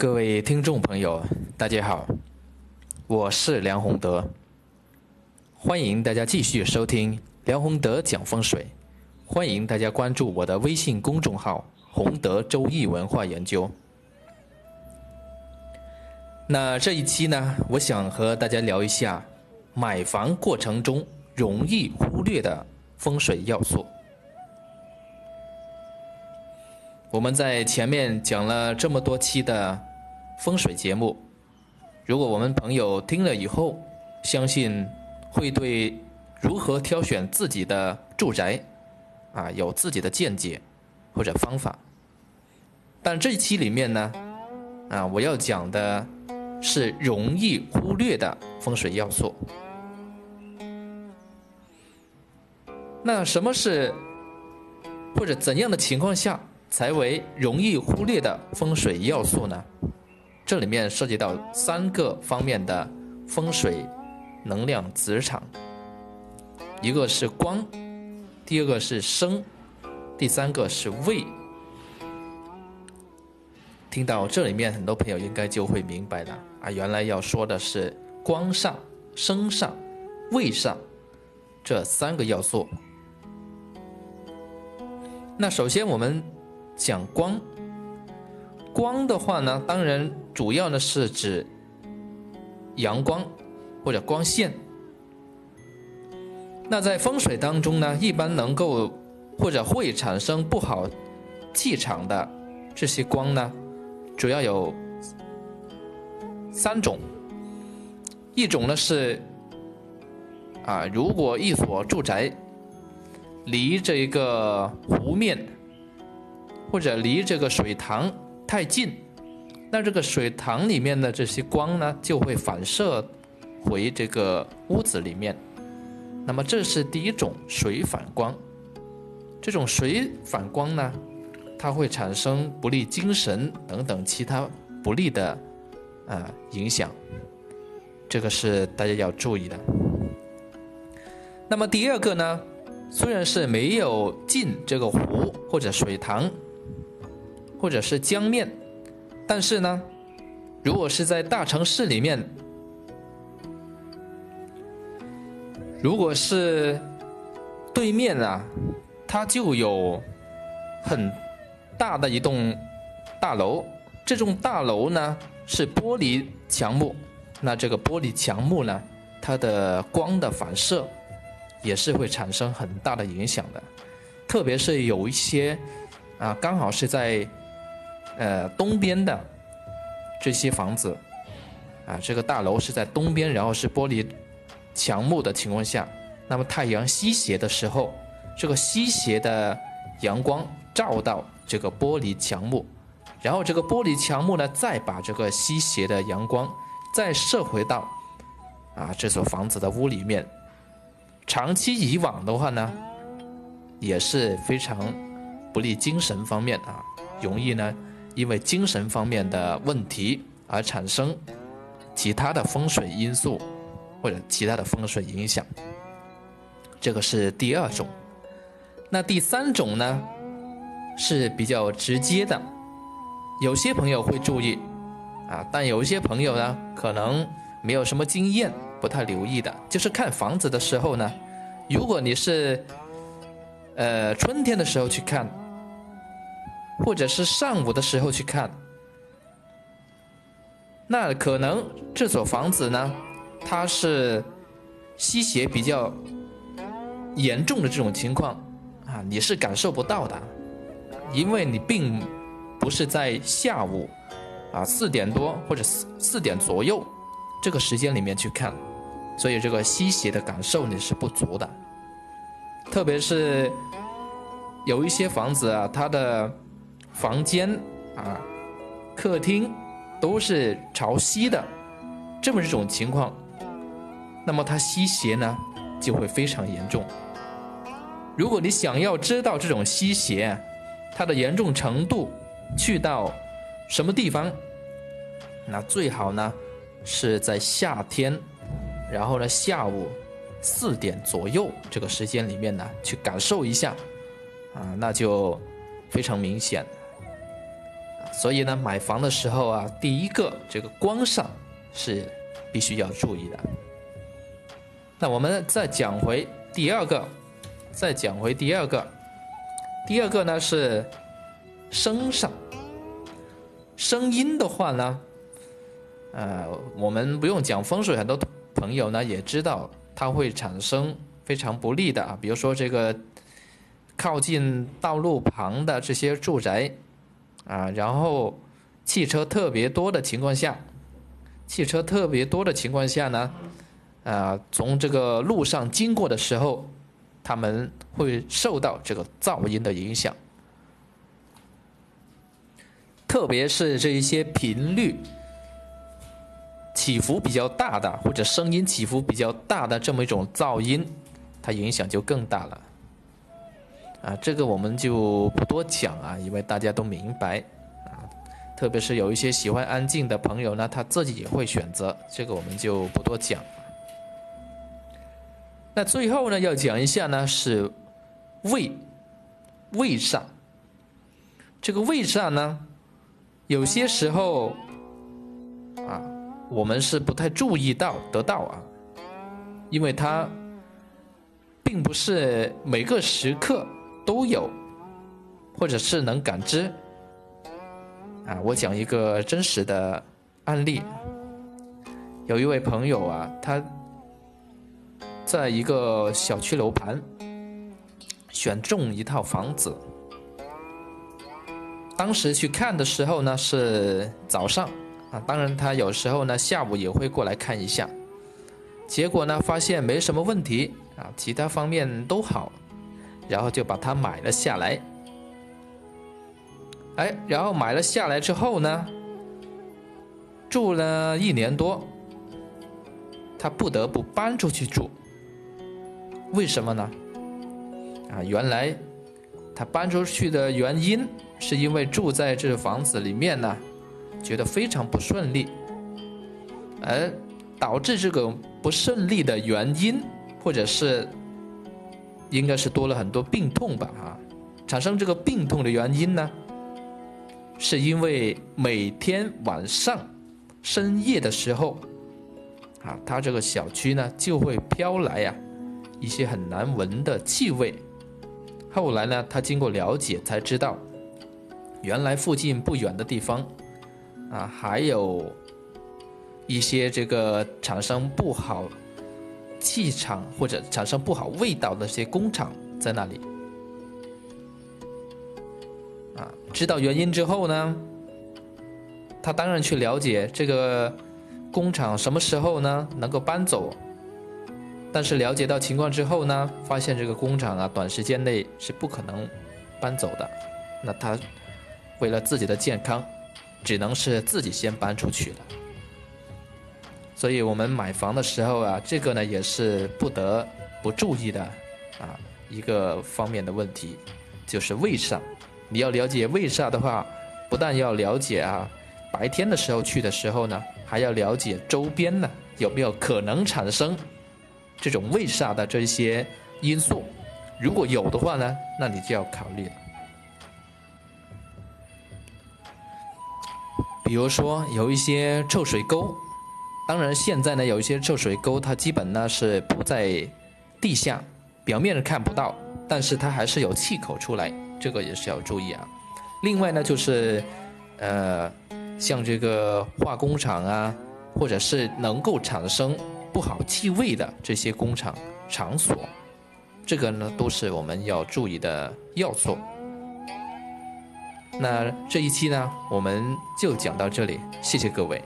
各位听众朋友，大家好，我是梁宏德，欢迎大家继续收听梁宏德讲风水，欢迎大家关注我的微信公众号“宏德周易文化研究”。那这一期呢，我想和大家聊一下买房过程中容易忽略的风水要素。我们在前面讲了这么多期的风水节目，如果我们朋友听了以后，相信会对如何挑选自己的住宅啊有自己的见解或者方法。但这一期里面呢，啊，我要讲的是容易忽略的风水要素。那什么是或者怎样的情况下？才为容易忽略的风水要素呢？这里面涉及到三个方面的风水能量磁场，一个是光，第二个是声，第三个是位。听到这里面，很多朋友应该就会明白了啊，原来要说的是光上、声上、位上这三个要素。那首先我们。讲光，光的话呢，当然主要呢是指阳光或者光线。那在风水当中呢，一般能够或者会产生不好气场的这些光呢，主要有三种。一种呢是啊，如果一所住宅离这个湖面。或者离这个水塘太近，那这个水塘里面的这些光呢，就会反射回这个屋子里面。那么这是第一种水反光。这种水反光呢，它会产生不利精神等等其他不利的啊影响。这个是大家要注意的。那么第二个呢，虽然是没有进这个湖或者水塘。或者是江面，但是呢，如果是在大城市里面，如果是对面啊，它就有很大的一栋大楼，这栋大楼呢是玻璃墙幕，那这个玻璃墙幕呢，它的光的反射也是会产生很大的影响的，特别是有一些啊，刚好是在。呃，东边的这些房子，啊，这个大楼是在东边，然后是玻璃墙幕的情况下，那么太阳西斜的时候，这个西斜的阳光照到这个玻璃墙幕，然后这个玻璃墙幕呢，再把这个西斜的阳光再射回到啊这所房子的屋里面，长期以往的话呢，也是非常不利精神方面啊，容易呢。因为精神方面的问题而产生其他的风水因素或者其他的风水影响，这个是第二种。那第三种呢是比较直接的，有些朋友会注意啊，但有一些朋友呢可能没有什么经验，不太留意的，就是看房子的时候呢，如果你是呃春天的时候去看。或者是上午的时候去看，那可能这所房子呢，它是吸血比较严重的这种情况啊，你是感受不到的，因为你并不是在下午啊四点多或者四四点左右这个时间里面去看，所以这个吸血的感受你是不足的，特别是有一些房子啊，它的。房间啊，客厅都是朝西的，这么一种情况，那么它吸邪呢就会非常严重。如果你想要知道这种吸邪它的严重程度去到什么地方，那最好呢是在夏天，然后呢下午四点左右这个时间里面呢去感受一下，啊，那就非常明显。所以呢，买房的时候啊，第一个这个光上是必须要注意的。那我们再讲回第二个，再讲回第二个，第二个呢是声上，声音的话呢，呃，我们不用讲风水，很多朋友呢也知道它会产生非常不利的啊，比如说这个靠近道路旁的这些住宅啊，然后汽车特别多的情况下，汽车特别多的情况下呢。啊，从这个路上经过的时候，他们会受到这个噪音的影响，特别是这一些频率起伏比较大的，或者声音起伏比较大的这么一种噪音，它影响就更大了。啊，这个我们就不多讲啊，因为大家都明白啊。特别是有一些喜欢安静的朋友呢，他自己也会选择，这个我们就不多讲。那最后呢，要讲一下呢是胃胃上。这个胃上呢，有些时候啊，我们是不太注意到得到啊，因为它并不是每个时刻都有，或者是能感知。啊，我讲一个真实的案例，有一位朋友啊，他。在一个小区楼盘选中一套房子，当时去看的时候呢是早上。啊，当然他有时候呢下午也会过来看一下，结果呢发现没什么问题。啊，其他方面都好，然后就把它买了下来。哎，然后买了下来之后呢，住了一年多，他不得不搬出去住。为什么呢？啊，原来他搬出去的原因是因为住在这房子里面呢，觉得非常不顺利，而导致这个不顺利的原因，或者是应该是多了很多病痛吧？啊，产生这个病痛的原因呢，是因为每天晚上深夜的时候，啊，他这个小区呢就会飘来呀。一些很难闻的气味。后来呢，他经过了解才知道，原来附近不远的地方，啊，还有一些这个产生不好气场或者产生不好味道的这些工厂在那里。啊，知道原因之后呢，他当然去了解这个工厂什么时候呢能够搬走。但是了解到情况之后呢，发现这个工厂啊，短时间内是不可能搬走的。那他为了自己的健康，只能是自己先搬出去了。所以我们买房的时候啊，这个呢也是不得不注意的啊一个方面的问题，就是卫煞。你要了解卫煞的话，不但要了解啊，白天的时候去的时候呢，还要了解周边呢有没有可能产生。这种胃煞的这些因素，如果有的话呢，那你就要考虑了。比如说有一些臭水沟，当然现在呢有一些臭水沟，它基本呢是不在地下，表面看不到，但是它还是有气口出来，这个也是要注意啊。另外呢就是，呃，像这个化工厂啊，或者是能够产生。不好气味的这些工厂场所，这个呢都是我们要注意的要素。那这一期呢，我们就讲到这里，谢谢各位。